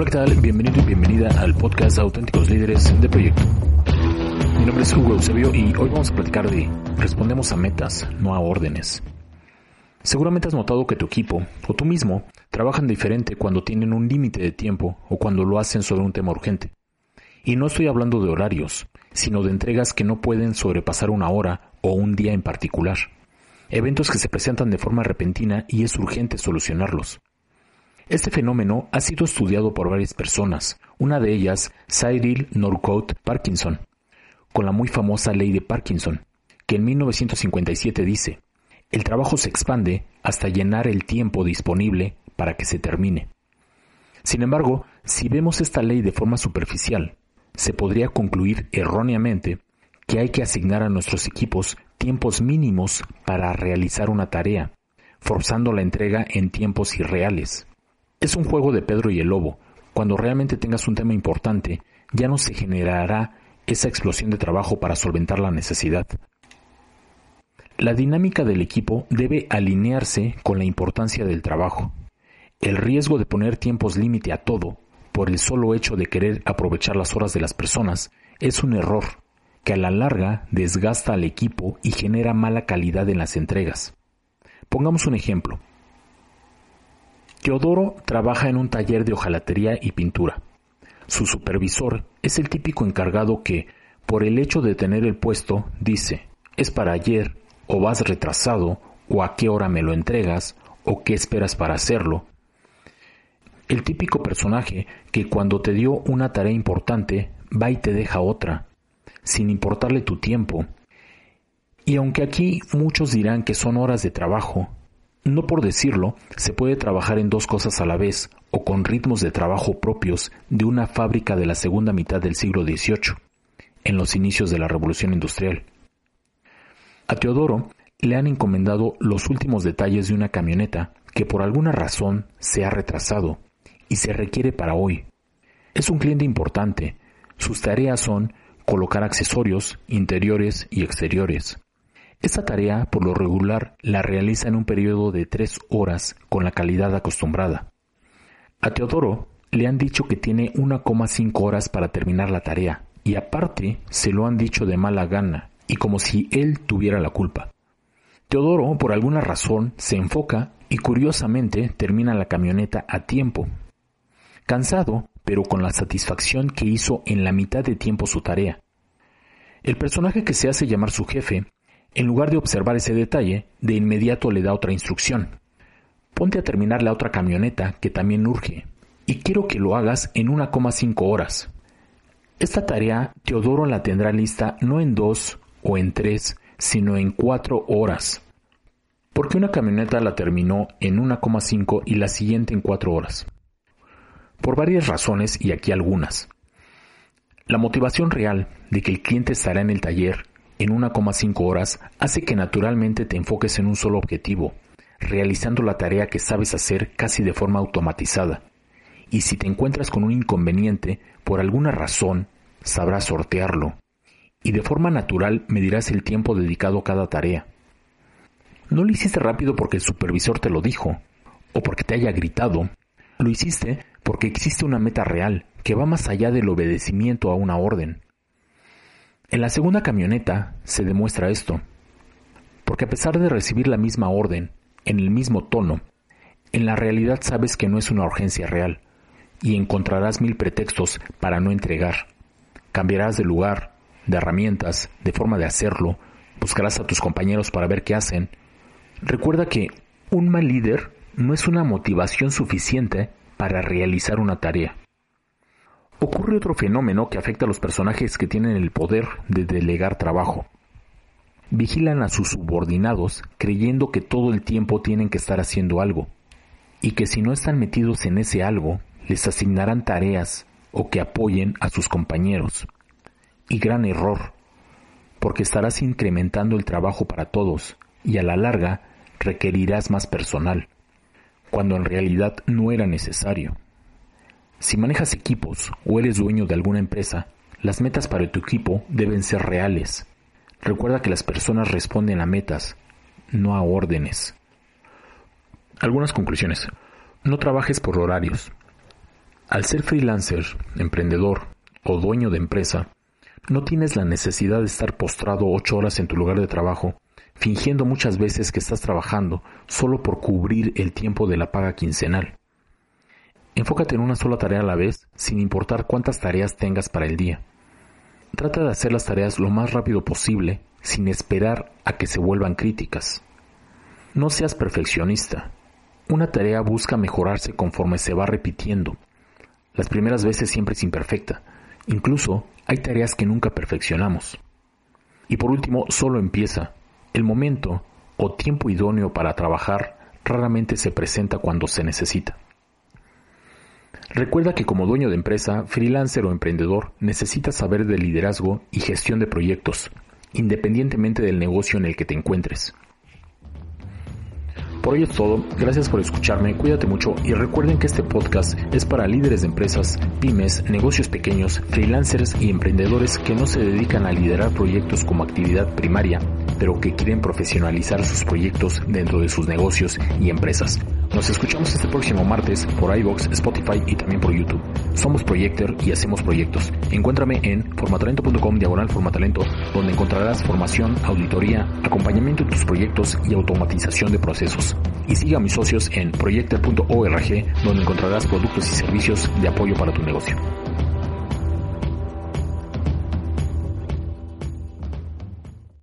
Hola, ¿qué tal? Bienvenido y bienvenida al podcast Auténticos Líderes de Proyecto. Mi nombre es Hugo Eusebio y hoy vamos a platicar de respondemos a metas, no a órdenes. Seguramente has notado que tu equipo o tú mismo trabajan diferente cuando tienen un límite de tiempo o cuando lo hacen sobre un tema urgente. Y no estoy hablando de horarios, sino de entregas que no pueden sobrepasar una hora o un día en particular. Eventos que se presentan de forma repentina y es urgente solucionarlos. Este fenómeno ha sido estudiado por varias personas, una de ellas Cyril Norcote Parkinson, con la muy famosa ley de Parkinson, que en 1957 dice, el trabajo se expande hasta llenar el tiempo disponible para que se termine. Sin embargo, si vemos esta ley de forma superficial, se podría concluir erróneamente que hay que asignar a nuestros equipos tiempos mínimos para realizar una tarea, forzando la entrega en tiempos irreales. Es un juego de Pedro y el Lobo. Cuando realmente tengas un tema importante, ya no se generará esa explosión de trabajo para solventar la necesidad. La dinámica del equipo debe alinearse con la importancia del trabajo. El riesgo de poner tiempos límite a todo, por el solo hecho de querer aprovechar las horas de las personas, es un error que a la larga desgasta al equipo y genera mala calidad en las entregas. Pongamos un ejemplo. Teodoro trabaja en un taller de hojalatería y pintura. Su supervisor es el típico encargado que, por el hecho de tener el puesto, dice, es para ayer, o vas retrasado, o a qué hora me lo entregas, o qué esperas para hacerlo. El típico personaje que cuando te dio una tarea importante, va y te deja otra, sin importarle tu tiempo. Y aunque aquí muchos dirán que son horas de trabajo, no por decirlo, se puede trabajar en dos cosas a la vez o con ritmos de trabajo propios de una fábrica de la segunda mitad del siglo XVIII, en los inicios de la Revolución Industrial. A Teodoro le han encomendado los últimos detalles de una camioneta que por alguna razón se ha retrasado y se requiere para hoy. Es un cliente importante. Sus tareas son colocar accesorios interiores y exteriores, esta tarea, por lo regular, la realiza en un periodo de tres horas con la calidad acostumbrada. A Teodoro le han dicho que tiene 1,5 horas para terminar la tarea, y aparte se lo han dicho de mala gana, y como si él tuviera la culpa. Teodoro, por alguna razón, se enfoca y curiosamente termina la camioneta a tiempo. Cansado, pero con la satisfacción que hizo en la mitad de tiempo su tarea. El personaje que se hace llamar su jefe en lugar de observar ese detalle, de inmediato le da otra instrucción. Ponte a terminar la otra camioneta que también urge, y quiero que lo hagas en 1,5 horas. Esta tarea Teodoro la tendrá lista no en dos o en tres, sino en cuatro horas. Porque una camioneta la terminó en 1,5 y la siguiente en cuatro horas. Por varias razones y aquí algunas. La motivación real de que el cliente estará en el taller en 1,5 horas hace que naturalmente te enfoques en un solo objetivo, realizando la tarea que sabes hacer casi de forma automatizada. Y si te encuentras con un inconveniente, por alguna razón, sabrás sortearlo. Y de forma natural medirás el tiempo dedicado a cada tarea. No lo hiciste rápido porque el supervisor te lo dijo, o porque te haya gritado. Lo hiciste porque existe una meta real que va más allá del obedecimiento a una orden. En la segunda camioneta se demuestra esto, porque a pesar de recibir la misma orden, en el mismo tono, en la realidad sabes que no es una urgencia real, y encontrarás mil pretextos para no entregar. Cambiarás de lugar, de herramientas, de forma de hacerlo, buscarás a tus compañeros para ver qué hacen. Recuerda que un mal líder no es una motivación suficiente para realizar una tarea. Ocurre otro fenómeno que afecta a los personajes que tienen el poder de delegar trabajo. Vigilan a sus subordinados creyendo que todo el tiempo tienen que estar haciendo algo, y que si no están metidos en ese algo, les asignarán tareas o que apoyen a sus compañeros. Y gran error, porque estarás incrementando el trabajo para todos y a la larga requerirás más personal, cuando en realidad no era necesario. Si manejas equipos o eres dueño de alguna empresa, las metas para tu equipo deben ser reales. Recuerda que las personas responden a metas, no a órdenes. Algunas conclusiones. No trabajes por horarios. Al ser freelancer, emprendedor o dueño de empresa, no tienes la necesidad de estar postrado ocho horas en tu lugar de trabajo, fingiendo muchas veces que estás trabajando solo por cubrir el tiempo de la paga quincenal. Enfócate en una sola tarea a la vez, sin importar cuántas tareas tengas para el día. Trata de hacer las tareas lo más rápido posible, sin esperar a que se vuelvan críticas. No seas perfeccionista. Una tarea busca mejorarse conforme se va repitiendo. Las primeras veces siempre es imperfecta. Incluso hay tareas que nunca perfeccionamos. Y por último, solo empieza. El momento o tiempo idóneo para trabajar raramente se presenta cuando se necesita. Recuerda que como dueño de empresa, freelancer o emprendedor, necesitas saber de liderazgo y gestión de proyectos, independientemente del negocio en el que te encuentres. Por hoy es todo, gracias por escucharme, cuídate mucho y recuerden que este podcast es para líderes de empresas, pymes, negocios pequeños, freelancers y emprendedores que no se dedican a liderar proyectos como actividad primaria, pero que quieren profesionalizar sus proyectos dentro de sus negocios y empresas. Nos escuchamos este próximo martes por iBox, Spotify y también por YouTube. Somos Projector y hacemos proyectos. Encuéntrame en formatalento.com diagonal formatalento, donde encontrarás formación, auditoría, acompañamiento en tus proyectos y automatización de procesos. Y siga a mis socios en proyector.org, donde encontrarás productos y servicios de apoyo para tu negocio.